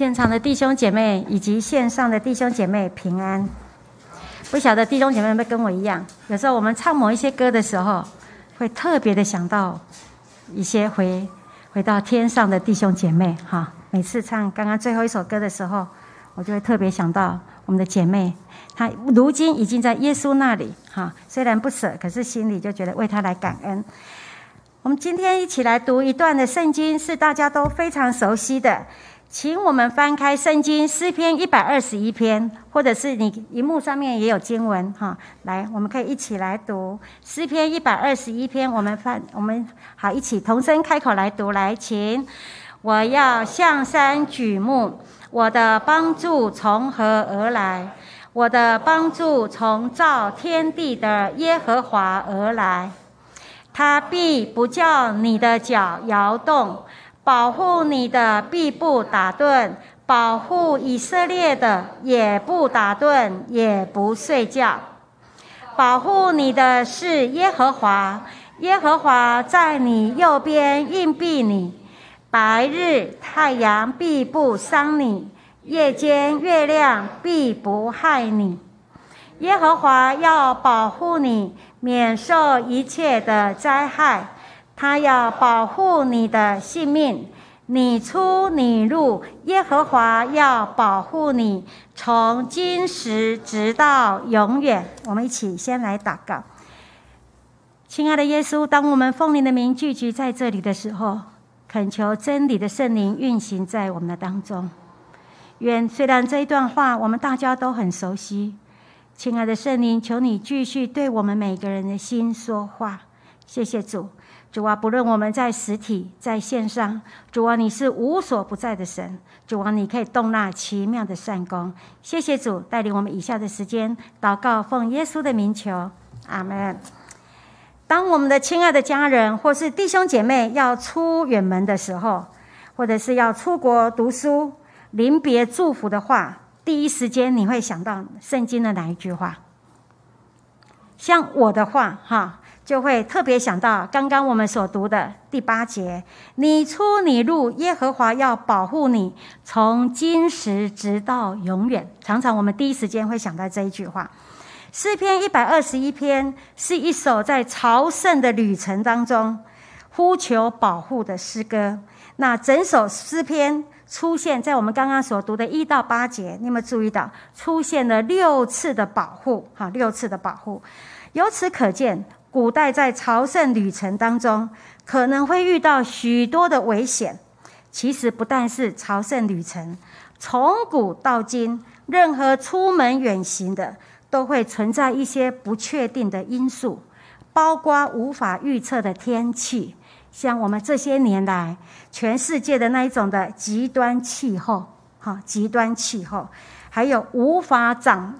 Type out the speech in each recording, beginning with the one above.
现场的弟兄姐妹以及线上的弟兄姐妹平安。不晓得弟兄姐妹们跟我一样，有时候我们唱某一些歌的时候，会特别的想到一些回回到天上的弟兄姐妹哈。每次唱刚刚最后一首歌的时候，我就会特别想到我们的姐妹，她如今已经在耶稣那里哈。虽然不舍，可是心里就觉得为她来感恩。我们今天一起来读一段的圣经，是大家都非常熟悉的。请我们翻开圣经诗篇一百二十一篇，或者是你荧幕上面也有经文哈。来，我们可以一起来读诗篇一百二十一篇。我们翻，我们好一起同声开口来读。来，请我要向山举目，我的帮助从何而来？我的帮助从造天地的耶和华而来。他必不叫你的脚摇动。保护你的必不打盹，保护以色列的也不打盹，也不睡觉。保护你的是耶和华，耶和华在你右边硬币你。白日太阳必不伤你，夜间月亮必不害你。耶和华要保护你，免受一切的灾害。他要保护你的性命，你出你入，耶和华要保护你，从今时直到永远。我们一起先来祷告，亲爱的耶稣，当我们奉你的名聚集在这里的时候，恳求真理的圣灵运行在我们的当中。愿虽然这一段话我们大家都很熟悉，亲爱的圣灵，求你继续对我们每个人的心说话。谢谢主。主啊，不论我们在实体在线上，主啊，你是无所不在的神。主啊，你可以动那奇妙的善功。谢谢主带领我们以下的时间祷告，奉耶稣的名求，阿门。当我们的亲爱的家人或是弟兄姐妹要出远门的时候，或者是要出国读书、临别祝福的话，第一时间你会想到圣经的哪一句话？像我的话，哈。就会特别想到刚刚我们所读的第八节：“你出你入，耶和华要保护你，从今时直到永远。”常常我们第一时间会想到这一句话。诗篇一百二十一篇是一首在朝圣的旅程当中呼求保护的诗歌。那整首诗篇出现在我们刚刚所读的一到八节，你有没有注意到出现了六次的保护？哈，六次的保护。由此可见。古代在朝圣旅程当中，可能会遇到许多的危险。其实不但是朝圣旅程，从古到今，任何出门远行的，都会存在一些不确定的因素，包括无法预测的天气，像我们这些年来全世界的那一种的极端气候，哈，极端气候，还有无法掌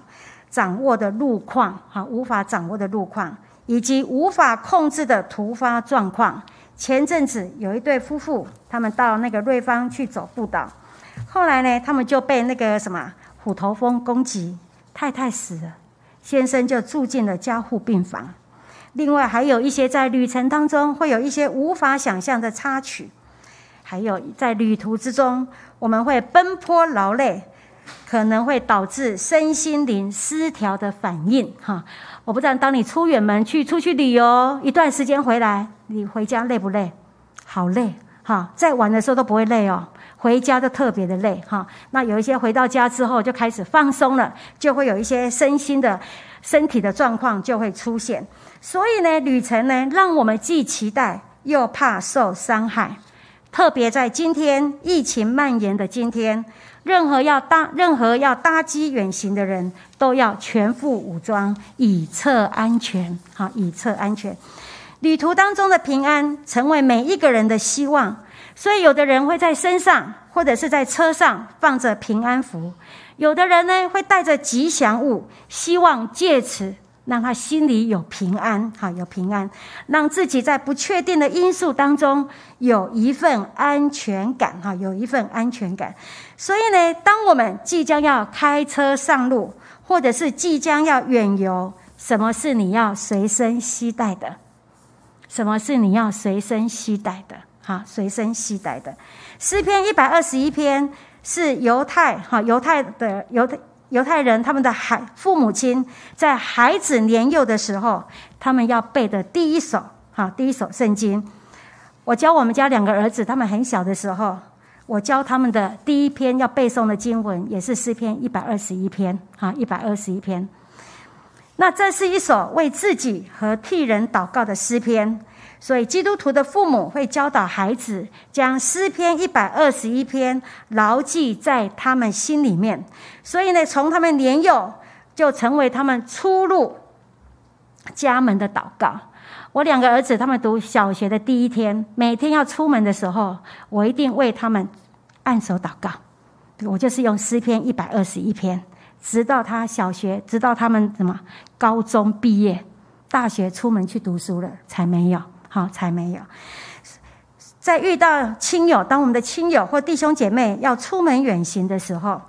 掌握的路况，哈，无法掌握的路况。以及无法控制的突发状况。前阵子有一对夫妇，他们到那个瑞芳去走步道，后来呢，他们就被那个什么虎头蜂攻击，太太死了，先生就住进了加护病房。另外还有一些在旅程当中会有一些无法想象的插曲，还有在旅途之中我们会奔波劳累，可能会导致身心灵失调的反应，哈。我不知道，当你出远门去出去旅游一段时间回来，你回家累不累？好累哈！在玩的时候都不会累哦，回家就特别的累哈。那有一些回到家之后就开始放松了，就会有一些身心的、身体的状况就会出现。所以呢，旅程呢，让我们既期待又怕受伤害。特别在今天疫情蔓延的今天。任何要搭任何要搭机远行的人都要全副武装，以策安全。好，以策安全。旅途当中的平安，成为每一个人的希望。所以，有的人会在身上或者是在车上放着平安符；有的人呢，会带着吉祥物，希望借此让他心里有平安。哈，有平安，让自己在不确定的因素当中有一份安全感。哈，有一份安全感。所以呢，当我们即将要开车上路，或者是即将要远游，什么是你要随身携带的？什么是你要随身携带的？哈，随身携带的。诗篇一百二十一篇是犹太哈犹太的犹太犹太人他们的孩父母亲在孩子年幼的时候，他们要背的第一首哈第一首圣经。我教我们家两个儿子，他们很小的时候，我教他们的第一篇要背诵的经文，也是诗篇一百二十一篇哈一百二十一篇。那这是一首为自己和替人祷告的诗篇。所以，基督徒的父母会教导孩子将诗篇一百二十一篇牢记在他们心里面。所以呢，从他们年幼就成为他们出入家门的祷告。我两个儿子他们读小学的第一天，每天要出门的时候，我一定为他们按手祷告。我就是用诗篇一百二十一篇，直到他小学，直到他们什么高中毕业、大学出门去读书了，才没有。好，才没有。在遇到亲友，当我们的亲友或弟兄姐妹要出门远行的时候，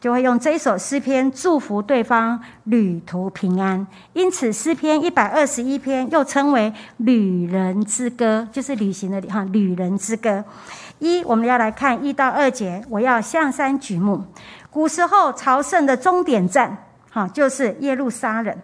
就会用这一首诗篇祝福对方旅途平安。因此，诗篇一百二十一篇又称为《旅人之歌》，就是旅行的哈《旅人之歌》。一，我们要来看一到二节。我要向山举目。古时候朝圣的终点站，哈，就是耶路撒冷。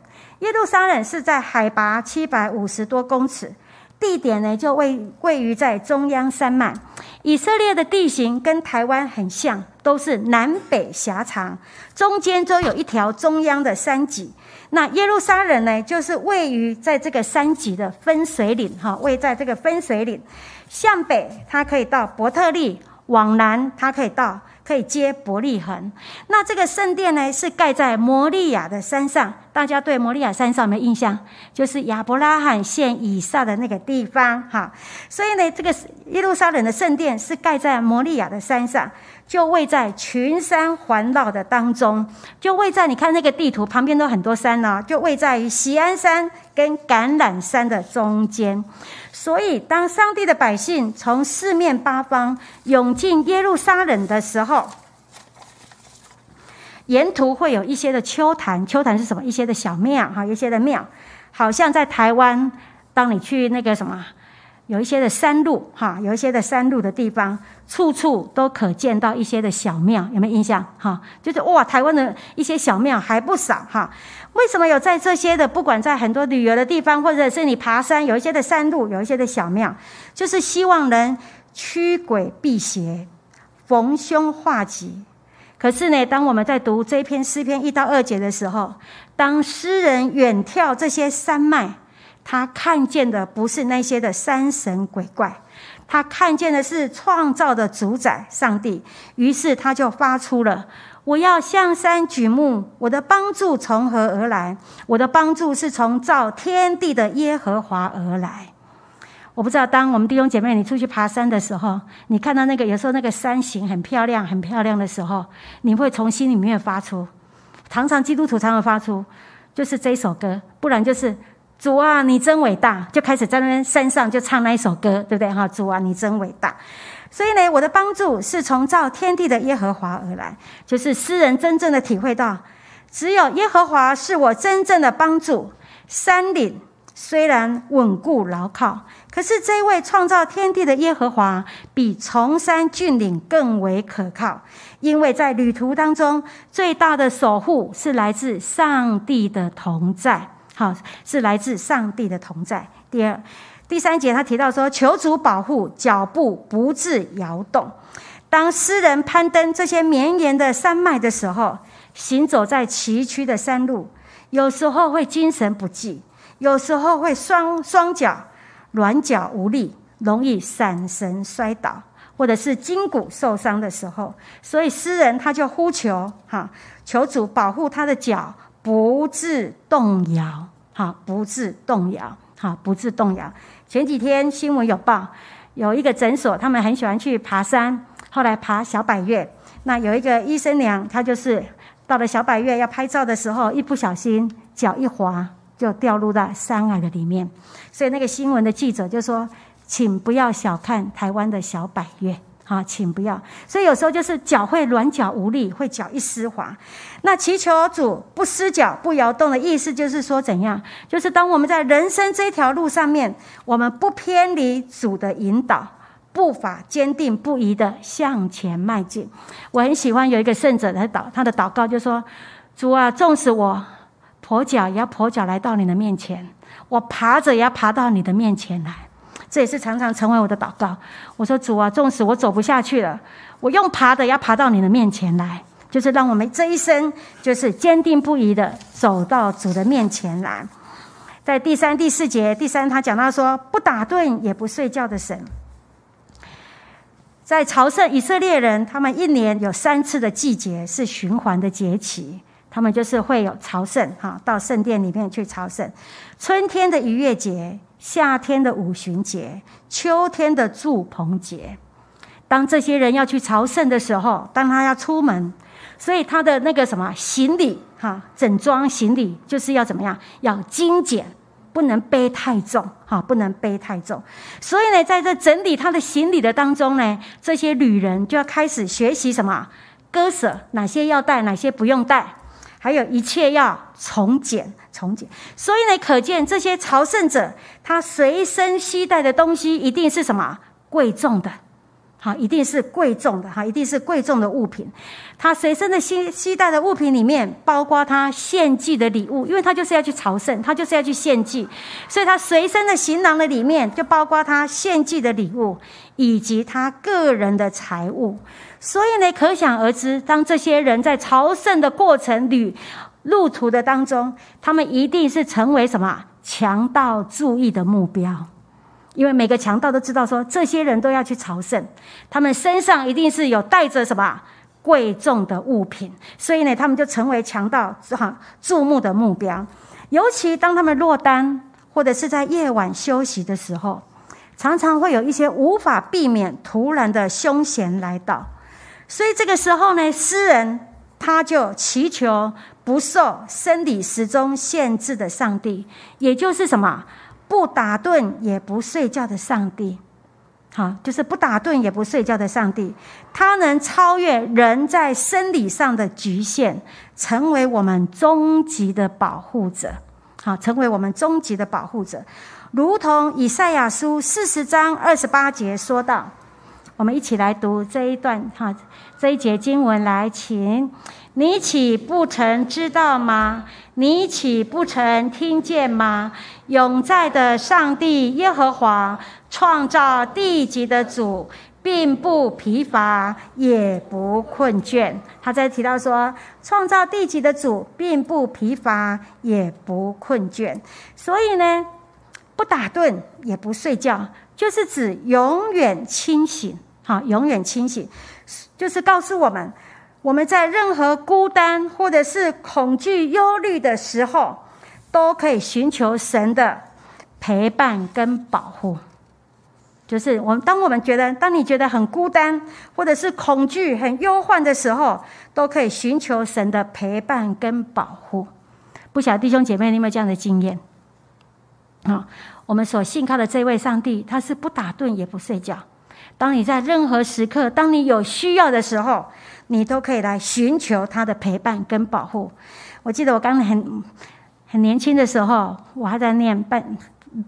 耶路撒冷是在海拔七百五十多公尺。地点呢，就位位于在中央山脉。以色列的地形跟台湾很像，都是南北狭长，中间都有一条中央的山脊。那耶路撒冷呢，就是位于在这个山脊的分水岭，哈，位在这个分水岭。向北，它可以到伯特利；往南，它可以到。可以接伯利恒，那这个圣殿呢是盖在摩利亚的山上。大家对摩利亚山上有没有印象？就是亚伯拉罕献以撒的那个地方，哈。所以呢，这个耶路撒冷的圣殿是盖在摩利亚的山上，就位在群山环绕的当中，就位在你看那个地图旁边都很多山呢，就位在于锡安山跟橄榄山的中间。所以，当上帝的百姓从四面八方涌进耶路撒冷的时候，沿途会有一些的秋坛。秋坛是什么？一些的小庙，哈，一些的庙，好像在台湾，当你去那个什么。有一些的山路，哈，有一些的山路的地方，处处都可见到一些的小庙，有没有印象？哈，就是哇，台湾的一些小庙还不少，哈。为什么有在这些的？不管在很多旅游的地方，或者是你爬山，有一些的山路，有一些的小庙，就是希望能驱鬼辟邪、逢凶化吉。可是呢，当我们在读这篇诗篇一到二节的时候，当诗人远眺这些山脉。他看见的不是那些的山神鬼怪，他看见的是创造的主宰上帝。于是他就发出了：“我要向山举目，我的帮助从何而来？我的帮助是从造天地的耶和华而来。”我不知道，当我们弟兄姐妹你出去爬山的时候，你看到那个有时候那个山形很漂亮、很漂亮的时候，你会从心里面发出。常常基督徒常常发出，就是这首歌，不然就是。主啊，你真伟大！就开始在那边山上就唱那一首歌，对不对？哈，主啊，你真伟大！所以呢，我的帮助是从造天地的耶和华而来，就是诗人真正的体会到，只有耶和华是我真正的帮助。山岭虽然稳固牢靠，可是这位创造天地的耶和华比崇山峻岭更为可靠，因为在旅途当中，最大的守护是来自上帝的同在。好，是来自上帝的同在。第二、第三节，他提到说，求主保护脚步不致摇动。当诗人攀登这些绵延的山脉的时候，行走在崎岖的山路，有时候会精神不济，有时候会双双脚软脚无力，容易闪神摔倒，或者是筋骨受伤的时候，所以诗人他就呼求，哈，求主保护他的脚。不致动摇，好，不致动摇，好，不致动摇。前几天新闻有报，有一个诊所，他们很喜欢去爬山，后来爬小百岳。那有一个医生娘，她就是到了小百岳要拍照的时候，一不小心脚一滑，就掉入到山崖的里面。所以那个新闻的记者就说：“请不要小看台湾的小百岳。”啊，请不要。所以有时候就是脚会软脚无力，会脚一湿滑。那祈求主不失脚不摇动的意思，就是说怎样？就是当我们在人生这条路上面，我们不偏离主的引导，步伐坚定不移的向前迈进。我很喜欢有一个圣者的祷，他的祷告就说：“主啊，纵使我跛脚，也要跛脚来到你的面前；我爬着，也要爬到你的面前来。”这也是常常成为我的祷告。我说：“主啊，纵使我走不下去了，我用爬的，要爬到你的面前来，就是让我们这一生就是坚定不移的走到主的面前来。”在第三、第四节，第三他讲到说：“不打盹也不睡觉的神。”在朝圣以色列人，他们一年有三次的季节是循环的节期，他们就是会有朝圣，哈，到圣殿里面去朝圣。春天的逾越节，夏天的五旬节，秋天的祝棚节。当这些人要去朝圣的时候，当他要出门，所以他的那个什么行李，哈，整装行李就是要怎么样，要精简。不能背太重，哈，不能背太重。所以呢，在这整理他的行李的当中呢，这些旅人就要开始学习什么割舍，哪些要带，哪些不用带，还有一切要从简，从简。所以呢，可见这些朝圣者他随身携带的东西一定是什么贵重的。好，一定是贵重的哈，一定是贵重的物品。他随身的携携带的物品里面，包括他献祭的礼物，因为他就是要去朝圣，他就是要去献祭，所以他随身的行囊的里面就包括他献祭的礼物，以及他个人的财物。所以呢，可想而知，当这些人在朝圣的过程旅路途的当中，他们一定是成为什么强盗注意的目标。因为每个强盗都知道，说这些人都要去朝圣，他们身上一定是有带着什么贵重的物品，所以呢，他们就成为强盗哈注目的目标。尤其当他们落单或者是在夜晚休息的时候，常常会有一些无法避免突然的凶险来到。所以这个时候呢，诗人他就祈求不受生理时钟限制的上帝，也就是什么？不打盹也不睡觉的上帝，好，就是不打盹也不睡觉的上帝，他能超越人在生理上的局限，成为我们终极的保护者，好，成为我们终极的保护者，如同以赛亚书四十章二十八节说到，我们一起来读这一段哈，这一节经文来，请。你岂不曾知道吗？你岂不曾听见吗？永在的上帝耶和华创造地级的主，并不疲乏，也不困倦。他在提到说，创造地级的主并不疲乏，也不困倦。所以呢，不打盹也不睡觉，就是指永远清醒。好，永远清醒，就是告诉我们。我们在任何孤单或者是恐惧、忧虑的时候，都可以寻求神的陪伴跟保护。就是我们，当我们觉得，当你觉得很孤单，或者是恐惧、很忧患的时候，都可以寻求神的陪伴跟保护。不晓得弟兄姐妹，你有没有这样的经验？啊，我们所信靠的这位上帝，他是不打盹也不睡觉。当你在任何时刻，当你有需要的时候，你都可以来寻求他的陪伴跟保护。我记得我刚很很年轻的时候，我还在念半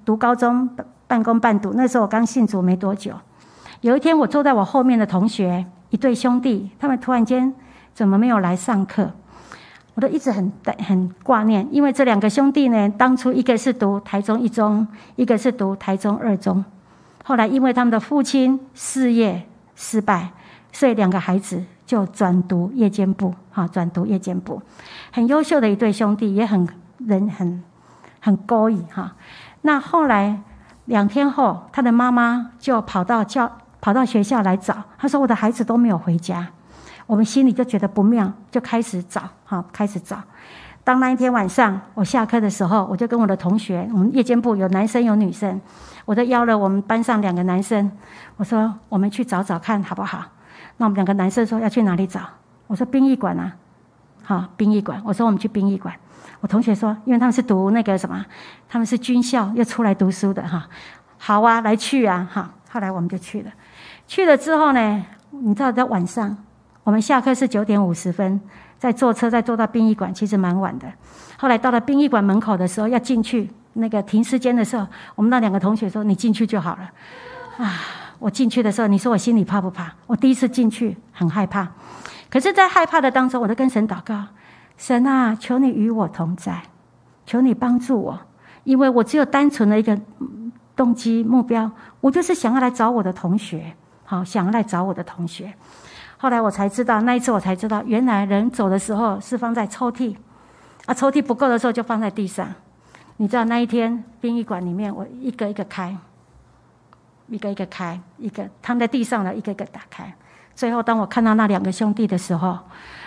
读高中半工半读。那时候我刚信主没多久。有一天，我坐在我后面的同学一对兄弟，他们突然间怎么没有来上课？我都一直很很挂念，因为这两个兄弟呢，当初一个是读台中一中，一个是读台中二中。后来因为他们的父亲事业失败，所以两个孩子。就转读夜间部，哈，转读夜间部，很优秀的一对兄弟，也很人很很高义哈。那后来两天后，他的妈妈就跑到教跑到学校来找，他说：“我的孩子都没有回家。”我们心里就觉得不妙，就开始找，哈，开始找。当那一天晚上我下课的时候，我就跟我的同学，我们夜间部有男生有女生，我都邀了我们班上两个男生，我说：“我们去找找看好不好？”那我们两个男生说要去哪里找？我说殡仪馆啊，好，殡仪馆。我说我们去殡仪馆。我同学说，因为他们是读那个什么，他们是军校又出来读书的哈。好啊，来去啊，哈。后来我们就去了。去了之后呢，你知道在晚上，我们下课是九点五十分，再坐车再坐到殡仪馆，其实蛮晚的。后来到了殡仪馆门口的时候，要进去那个停尸间的时候，我们那两个同学说：“你进去就好了。”啊。我进去的时候，你说我心里怕不怕？我第一次进去很害怕，可是，在害怕的当中，我都跟神祷告：神啊，求你与我同在，求你帮助我，因为我只有单纯的一个动机目标，我就是想要来找我的同学，好，想要来找我的同学。后来我才知道，那一次我才知道，原来人走的时候是放在抽屉，啊，抽屉不够的时候就放在地上。你知道那一天殡仪馆里面，我一个一个开。一个一个开，一个躺在地上的一个一个打开。最后，当我看到那两个兄弟的时候，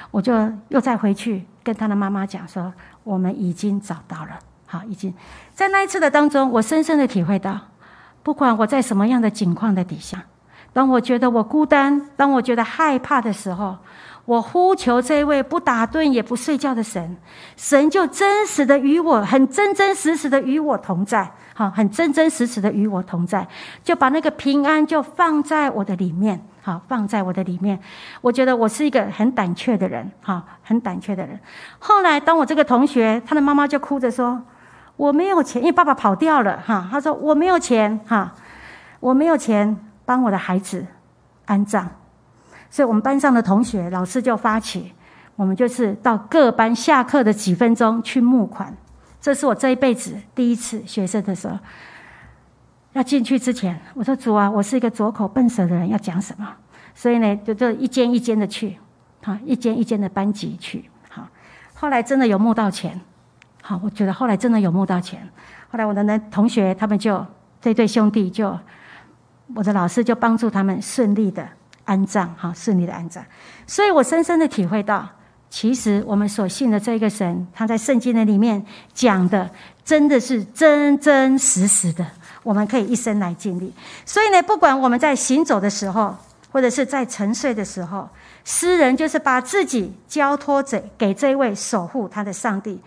我就又再回去跟他的妈妈讲说：“我们已经找到了，好，已经在那一次的当中，我深深的体会到，不管我在什么样的境况的底下，当我觉得我孤单，当我觉得害怕的时候。”我呼求这位不打盹也不睡觉的神，神就真实的与我，很真真实实的与我同在，好，很真真实实的与我同在，就把那个平安就放在我的里面，好，放在我的里面。我觉得我是一个很胆怯的人，哈，很胆怯的人。后来，当我这个同学，他的妈妈就哭着说：“我没有钱，因为爸爸跑掉了，哈。”他说：“我没有钱，哈，我没有钱帮我的孩子安葬。”所以我们班上的同学，老师就发起，我们就是到各班下课的几分钟去募款。这是我这一辈子第一次学生的时候，要进去之前，我说主啊，我是一个左口笨舌的人，要讲什么？所以呢，就就一间一间的去，好，一间一间的班级去，好。后来真的有募到钱，好，我觉得后来真的有募到钱。后来我的那同学他们就这对兄弟就，我的老师就帮助他们顺利的。安葬，哈，顺利的安葬。所以我深深的体会到，其实我们所信的这个神，他在圣经的里面讲的，真的是真真实实的，我们可以一生来经历。所以呢，不管我们在行走的时候，或者是在沉睡的时候，诗人就是把自己交托着给这位守护他的上帝，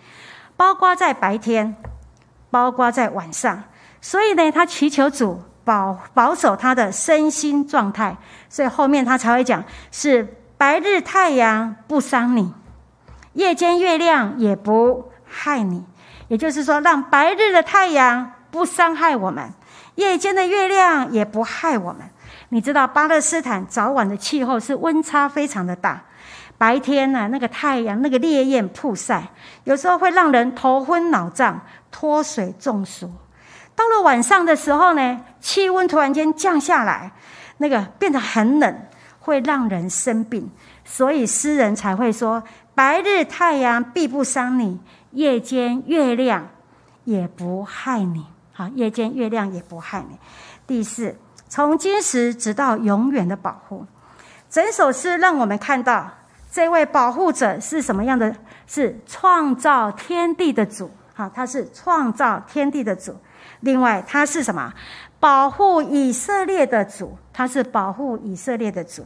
包括在白天，包括在晚上。所以呢，他祈求主。保保守他的身心状态，所以后面他才会讲是白日太阳不伤你，夜间月亮也不害你。也就是说，让白日的太阳不伤害我们，夜间的月亮也不害我们。你知道巴勒斯坦早晚的气候是温差非常的大，白天呢，那个太阳那个烈焰曝晒，有时候会让人头昏脑胀、脱水中暑。到了晚上的时候呢，气温突然间降下来，那个变得很冷，会让人生病。所以诗人才会说：“白日太阳必不伤你，夜间月亮也不害你。”好，夜间月亮也不害你。第四，从今时直到永远的保护。整首诗让我们看到这位保护者是什么样的？是创造天地的主。好，他是创造天地的主。另外，他是什么？保护以色列的主，他是保护以色列的主，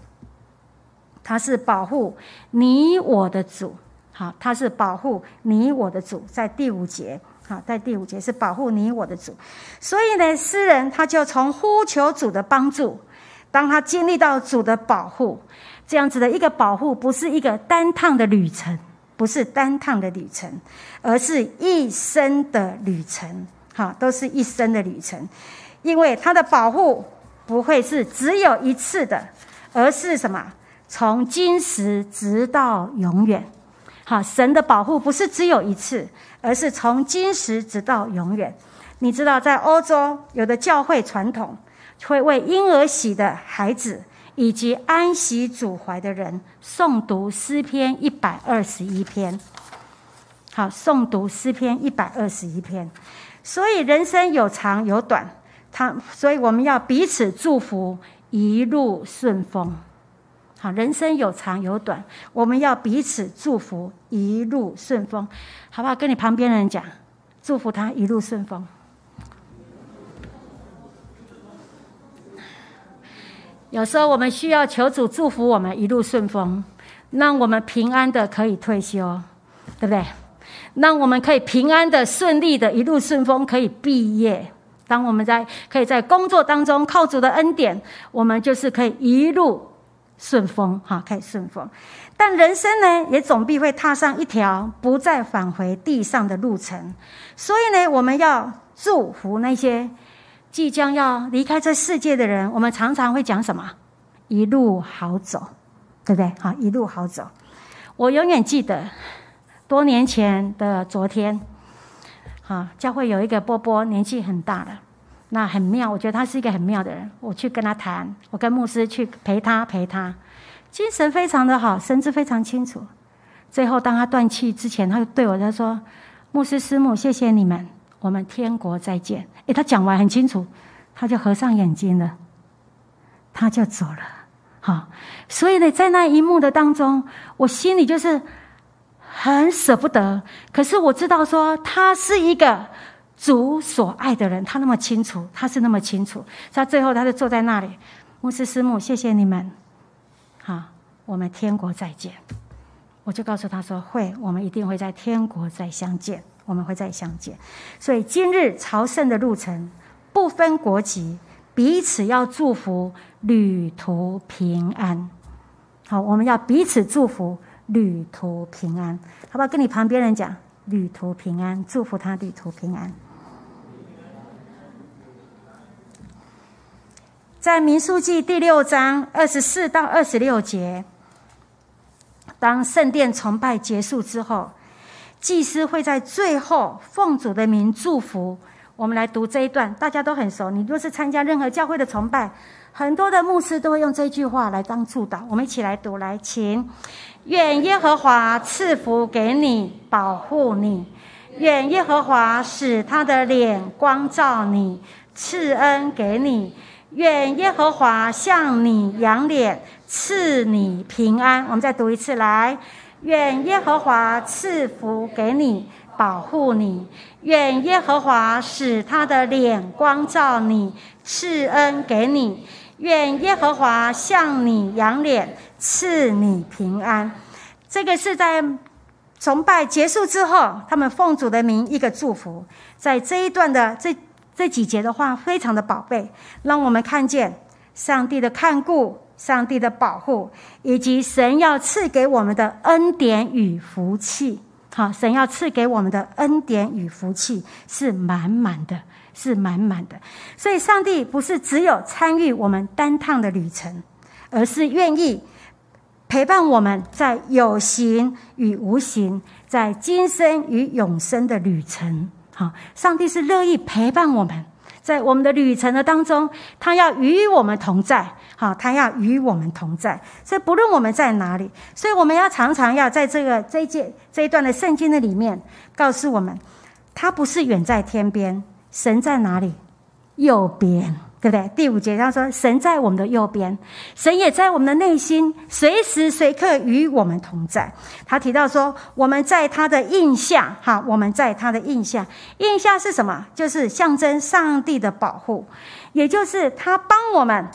他是保护你我的主。好，他是保护你我的主，在第五节。好，在第五节是保护你我的主。所以呢，诗人他就从呼求主的帮助，当他经历到主的保护，这样子的一个保护，不是一个单趟的旅程，不是单趟的旅程，而是一生的旅程。好，都是一生的旅程，因为他的保护不会是只有一次的，而是什么？从今时直到永远。好，神的保护不是只有一次，而是从今时直到永远。你知道，在欧洲有的教会传统，会为婴儿喜的孩子以及安息主怀的人诵读诗篇一百二十一篇。好，诵读诗篇一百二十一篇。所以人生有长有短，他所以我们要彼此祝福，一路顺风。好，人生有长有短，我们要彼此祝福，一路顺风，好不好？跟你旁边的人讲，祝福他一路顺风。有时候我们需要求主祝福我们一路顺风，让我们平安的可以退休，对不对？让我们可以平安的、顺利的，一路顺风，可以毕业。当我们在可以在工作当中靠主的恩典，我们就是可以一路顺风，哈，可以顺风。但人生呢，也总必会踏上一条不再返回地上的路程。所以呢，我们要祝福那些即将要离开这世界的人，我们常常会讲什么？一路好走，对不对？好，一路好走。我永远记得多年前的昨天，好，教会有一个波波，年纪很大了。那很妙，我觉得他是一个很妙的人。我去跟他谈，我跟牧师去陪他陪他，精神非常的好，神志非常清楚。最后当他断气之前，他就对我他说：“牧师师母，谢谢你们，我们天国再见。”诶，他讲完很清楚，他就合上眼睛了，他就走了。好，所以呢，在那一幕的当中，我心里就是很舍不得。可是我知道说，他是一个。主所爱的人，他那么清楚，他是那么清楚。他最后，他就坐在那里，牧师师母，谢谢你们，好，我们天国再见。我就告诉他说，会，我们一定会在天国再相见，我们会再相见。所以今日朝圣的路程，不分国籍，彼此要祝福，旅途平安。好，我们要彼此祝福，旅途平安，好不好？跟你旁边人讲，旅途平安，祝福他旅途平安。在民数记第六章二十四到二十六节，当圣殿崇拜结束之后，祭司会在最后奉主的名祝福。我们来读这一段，大家都很熟。你若是参加任何教会的崇拜，很多的牧师都会用这句话来当祝祷。我们一起来读，来，请愿耶和华赐福给你，保护你；愿耶和华使他的脸光照你，赐恩给你。愿耶和华向你扬脸，赐你平安。我们再读一次，来，愿耶和华赐福给你，保护你。愿耶和华使他的脸光照你，赐恩给你。愿耶和华向你扬脸，赐你平安。这个是在崇拜结束之后，他们奉主的名一个祝福，在这一段的这。这几节的话非常的宝贝，让我们看见上帝的看顾、上帝的保护，以及神要赐给我们的恩典与福气。好，神要赐给我们的恩典与福气是满满的，是满满的。所以，上帝不是只有参与我们单趟的旅程，而是愿意陪伴我们在有形与无形，在今生与永生的旅程。好，上帝是乐意陪伴我们，在我们的旅程的当中，他要与我们同在。好，他要与我们同在。所以不论我们在哪里，所以我们要常常要在这个这一节这一段的圣经的里面，告诉我们，他不是远在天边，神在哪里？右边。对不对？第五节他说：“神在我们的右边，神也在我们的内心，随时随刻与我们同在。”他提到说：“我们在他的印象，哈，我们在他的印象，印象是什么？就是象征上帝的保护，也就是他帮我们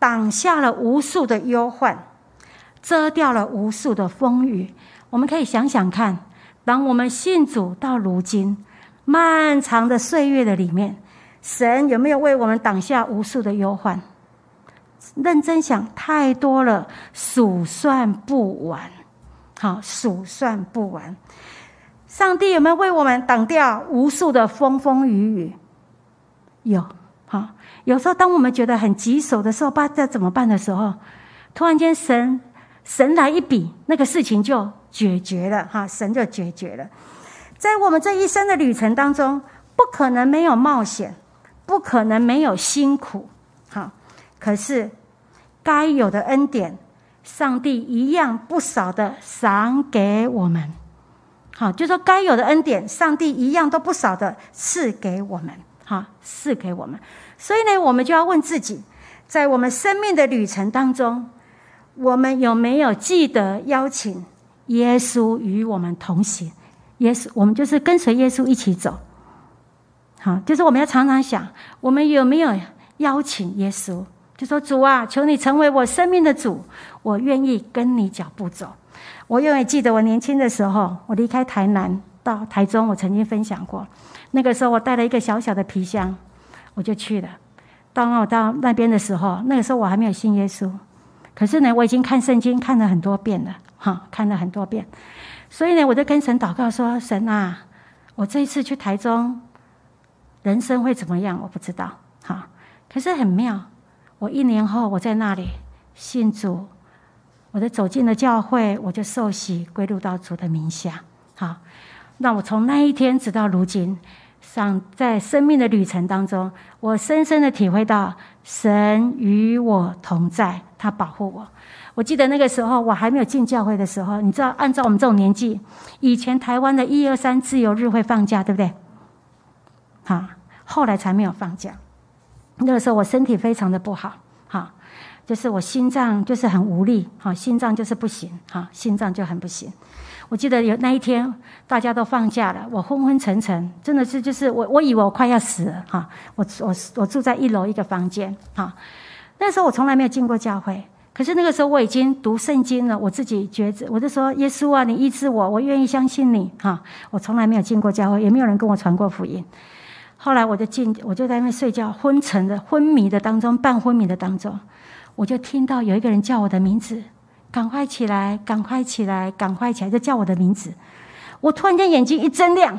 挡下了无数的忧患，遮掉了无数的风雨。我们可以想想看，当我们信主到如今漫长的岁月的里面。”神有没有为我们挡下无数的忧患？认真想，太多了，数算不完。好，数算不完。上帝有没有为我们挡掉无数的风风雨雨？有。好，有时候当我们觉得很棘手的时候，不知道怎么办的时候，突然间神神来一笔，那个事情就解决了。哈，神就解决了。在我们这一生的旅程当中，不可能没有冒险。不可能没有辛苦，好，可是该有的恩典，上帝一样不少的赏给我们，好，就说该有的恩典，上帝一样都不少的赐给我们，好，赐给我们。所以呢，我们就要问自己，在我们生命的旅程当中，我们有没有记得邀请耶稣与我们同行？耶稣，我们就是跟随耶稣一起走。好，就是我们要常常想，我们有没有邀请耶稣？就说主啊，求你成为我生命的主，我愿意跟你脚步走。我永远记得我年轻的时候，我离开台南到台中，我曾经分享过。那个时候我带了一个小小的皮箱，我就去了。当我到那边的时候，那个时候我还没有信耶稣，可是呢，我已经看圣经看了很多遍了，哈，看了很多遍。所以呢，我就跟神祷告说：神啊，我这一次去台中。人生会怎么样？我不知道。好，可是很妙，我一年后我在那里信主，我的走进了教会，我就受洗归入到主的名下。好，那我从那一天直到如今，上在生命的旅程当中，我深深的体会到神与我同在，他保护我。我记得那个时候，我还没有进教会的时候，你知道，按照我们这种年纪，以前台湾的一二三自由日会放假，对不对？啊，后来才没有放假。那个时候我身体非常的不好，哈，就是我心脏就是很无力，哈，心脏就是不行，哈，心脏就很不行。我记得有那一天大家都放假了，我昏昏沉沉，真的是就是我我以为我快要死了，哈，我我我住在一楼一个房间，哈，那时候我从来没有进过教会。可是那个时候我已经读圣经了，我自己觉知，我就说：“耶稣啊，你医治我，我愿意相信你。”哈，我从来没有进过教会，也没有人跟我传过福音。后来我就进，我就在那边睡觉，昏沉的、昏迷的当中，半昏迷的当中，我就听到有一个人叫我的名字：“赶快起来，赶快起来，赶快起来！”就叫我的名字。我突然间眼睛一睁亮，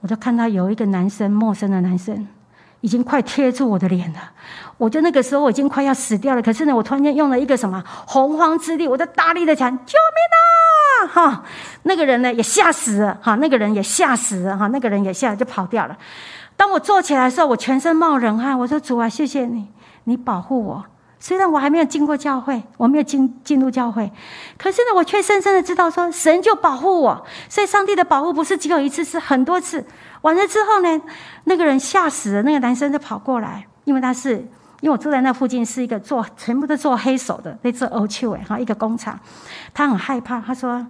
我就看到有一个男生，陌生的男生。已经快贴住我的脸了，我就那个时候我已经快要死掉了。可是呢，我突然间用了一个什么洪荒之力，我就大力的讲：“救命啊！”哈，那个人呢也吓死了，哈，那个人也吓死了，哈，那个人也吓就跑掉了。当我坐起来的时候，我全身冒冷汗。我说：“主啊，谢谢你，你保护我。虽然我还没有进过教会，我没有进进入教会，可是呢，我却深深的知道说，神就保护我。所以，上帝的保护不是只有一次，是很多次。”完了之后呢，那个人吓死了，那个男生就跑过来，因为他是，因为我住在那附近是一个做全部都做黑手的，那做欧丘哎哈一个工厂，他很害怕，他说：“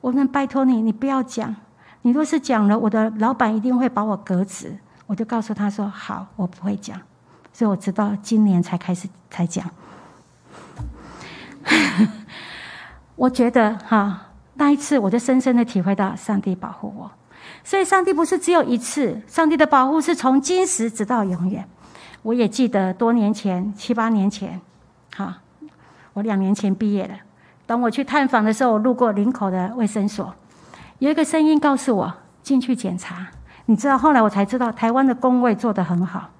我能拜托你，你不要讲，你若是讲了，我的老板一定会把我革职。”我就告诉他说：“好，我不会讲。”所以我直到今年才开始才讲。我觉得哈，那一次我就深深的体会到上帝保护我。所以，上帝不是只有一次，上帝的保护是从今时直到永远。我也记得多年前，七八年前，哈，我两年前毕业了。等我去探访的时候，我路过林口的卫生所，有一个声音告诉我进去检查。你知道，后来我才知道，台湾的工位做得很好。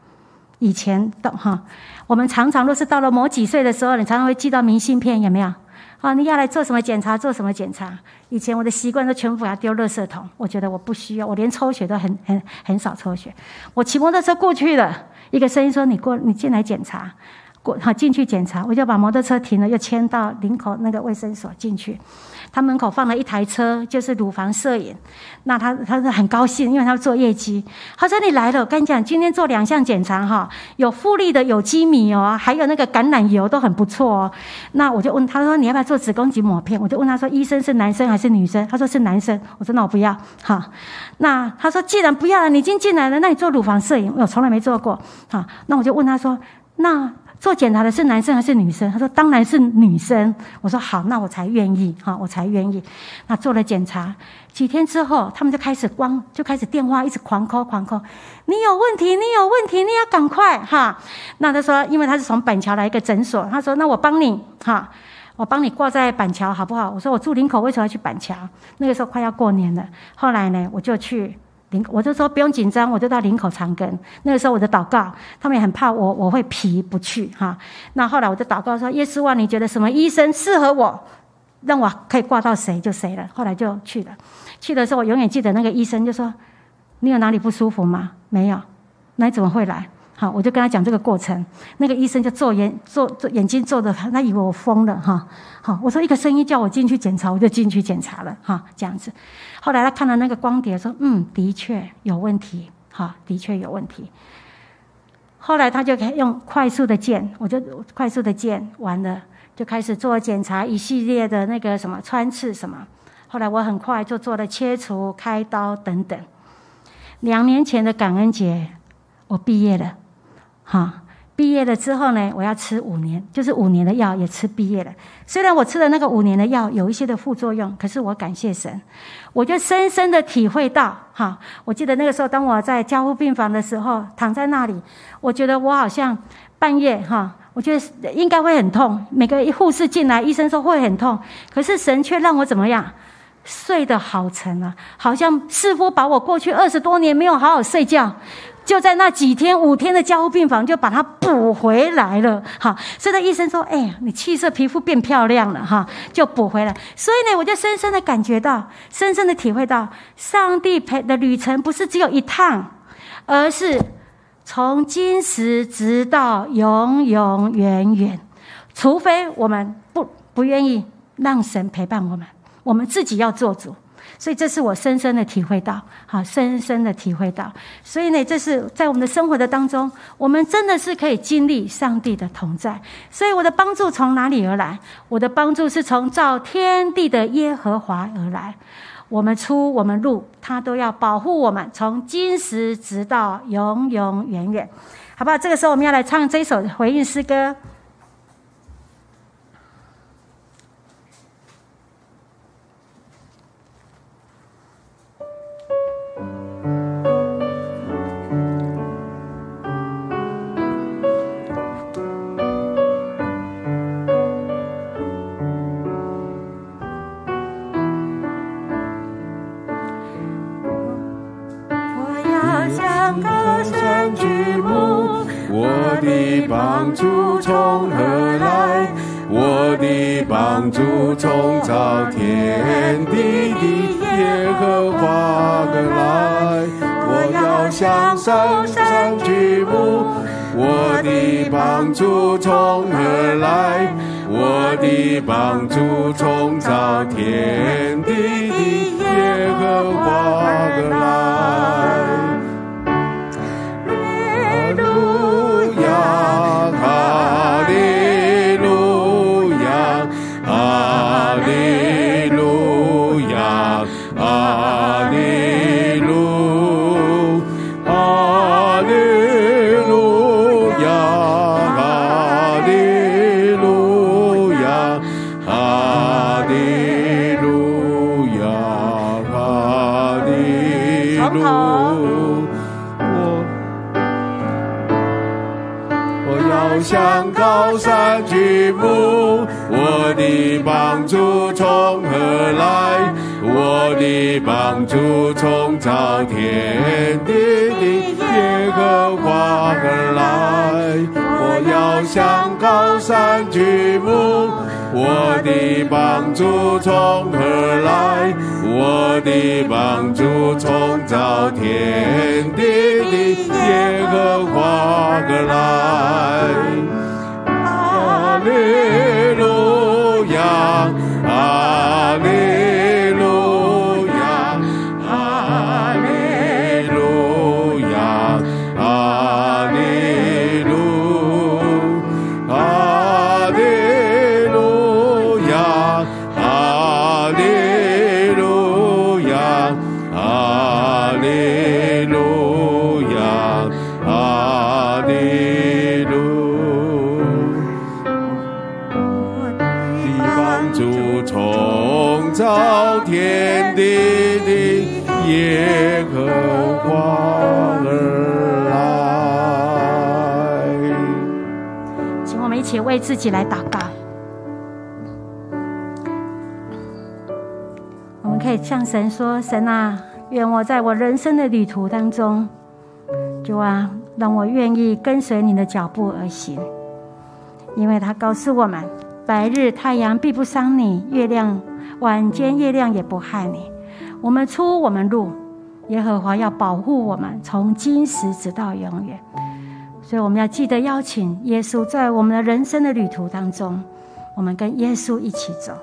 以前的哈，我们常常都是到了某几岁的时候，你常常会寄到明信片，有没有？啊，你要来做什么检查？做什么检查？以前我的习惯都全部把它丢垃圾桶，我觉得我不需要，我连抽血都很很很少抽血。我骑摩托车过去了，一个声音说：“你过，你进来检查。”过好进去检查，我就把摩托车停了，又牵到林口那个卫生所进去。他门口放了一台车，就是乳房摄影。那他他是很高兴，因为他做业绩。他说：“你来了，我跟你讲，今天做两项检查哈，有富利的有机米哦，还有那个橄榄油都很不错哦。”那我就问他说：“你要不要做子宫颈抹片？”我就问他说：“医生是男生还是女生？”他说：“是男生。”我说：“那我不要。”哈，那他说：“既然不要了，你已经进来了，那你做乳房摄影，我从来没做过。”哈，那我就问他说：“那？”做检查的是男生还是女生？他说当然是女生。我说好，那我才愿意哈，我才愿意。那做了检查，几天之后，他们就开始光就开始电话一直狂 call 狂 call，你有问题，你有问题，你要赶快哈。那他说，因为他是从板桥来一个诊所，他说那我帮你哈，我帮你挂在板桥好不好？我说我住林口，为什么要去板桥？那个时候快要过年了。后来呢，我就去。领，我就说不用紧张，我就到林口长庚。那个时候我的祷告，他们也很怕我，我会皮不去哈。那后来我就祷告说：耶稣啊，你觉得什么医生适合我，让我可以挂到谁就谁了。后来就去了。去的时候我永远记得那个医生就说：你有哪里不舒服吗？没有。那你怎么会来？好，我就跟他讲这个过程。那个医生就做眼做做眼睛做的，他以为我疯了哈。好，我说一个声音叫我进去检查，我就进去检查了哈，这样子。后来他看到那个光碟，说：“嗯，的确有问题，哈，的确有问题。”后来他就用快速的键，我就快速的键完了，就开始做检查，一系列的那个什么穿刺什么。后来我很快就做了切除、开刀等等。两年前的感恩节，我毕业了，哈。毕业了之后呢，我要吃五年，就是五年的药也吃毕业了。虽然我吃的那个五年的药有一些的副作用，可是我感谢神，我就深深的体会到，哈，我记得那个时候，当我在加护病房的时候，躺在那里，我觉得我好像半夜，哈，我觉得应该会很痛。每个护士进来，医生说会很痛，可是神却让我怎么样，睡得好沉啊，好像似乎把我过去二十多年没有好好睡觉。就在那几天五天的加护病房就把它补回来了。哈，所以那医生说：“哎呀，你气色皮肤变漂亮了。”哈，就补回来。所以呢，我就深深的感觉到，深深的体会到，上帝陪的旅程不是只有一趟，而是从今时直到永永远远。除非我们不不愿意让神陪伴我们，我们自己要做主。所以这是我深深的体会到，好，深深的体会到。所以呢，这是在我们的生活的当中，我们真的是可以经历上帝的同在。所以我的帮助从哪里而来？我的帮助是从造天地的耶和华而来。我们出，我们入，他都要保护我们，从今时直到永永远远，好不好？这个时候我们要来唱这首回应诗歌。帮助从何来？我的帮助从造天地的耶和华而来。我要向上山举目，我的帮助从何来？我的帮助从造天地的耶和华而来。的帮助从造天地的耶和华而来，我要向高山举目，我的帮助从何来？我的帮助从造天地的耶和华而来。阿利路亚，阿利。我们一起为自己来祷告，我们可以向神说：“神啊，愿我在我人生的旅途当中，主啊，让我愿意跟随你的脚步而行。因为他告诉我们，白日太阳必不伤你，月亮晚间月亮也不害你。我们出我们入，耶和华要保护我们，从今时直到永远。”所以我们要记得邀请耶稣，在我们的人生的旅途当中，我们跟耶稣一起走。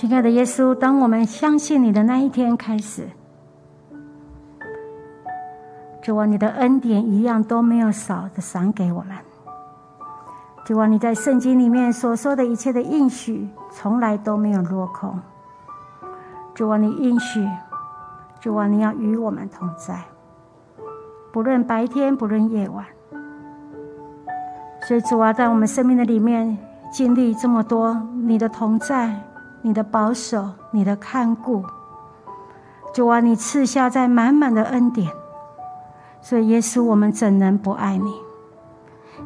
亲爱的耶稣，当我们相信你的那一天开始，主啊，你的恩典一样都没有少的赏给我们。主啊，你在圣经里面所说的一切的应许，从来都没有落空。主啊，你应许，主啊，你要与我们同在，不论白天，不论夜晚。所以主啊，在我们生命的里面经历这么多，你的同在，你的保守，你的看顾。主啊，你赐下在满满的恩典，所以耶稣，我们怎能不爱你？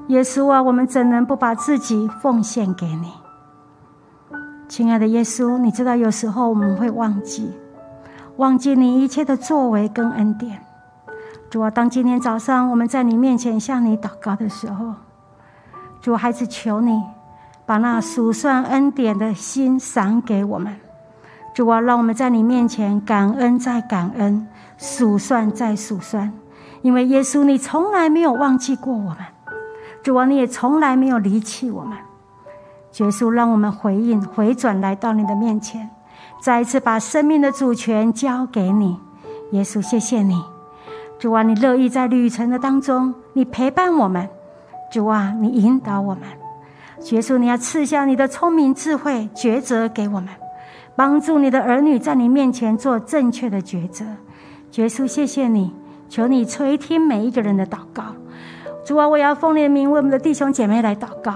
耶稣啊，我们怎能不把自己奉献给你？亲爱的耶稣，你知道有时候我们会忘记，忘记你一切的作为跟恩典。主啊，当今天早上我们在你面前向你祷告的时候，主孩子求你把那数算恩典的心赏给我们。主啊，让我们在你面前感恩再感恩，数算再数算，因为耶稣，你从来没有忘记过我们。主啊，你也从来没有离弃我们。耶稣，让我们回应、回转来到你的面前，再一次把生命的主权交给你。耶稣，谢谢你。主啊，你乐意在旅程的当中，你陪伴我们。主啊，你引导我们。耶稣，你要赐下你的聪明智慧抉择给我们。帮助你的儿女在你面前做正确的抉择，耶稣，谢谢你，求你垂听每一个人的祷告。主啊，我要奉你的名为我们的弟兄姐妹来祷告，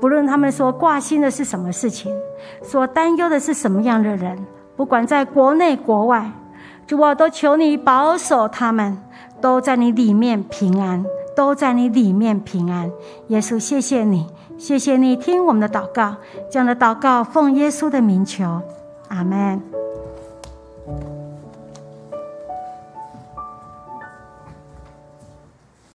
不论他们所挂心的是什么事情，所担忧的是什么样的人，不管在国内国外，主啊，都求你保守他们，都在你里面平安，都在你里面平安。耶稣，谢谢你，谢谢你听我们的祷告，这样的祷告奉耶稣的名求，阿门。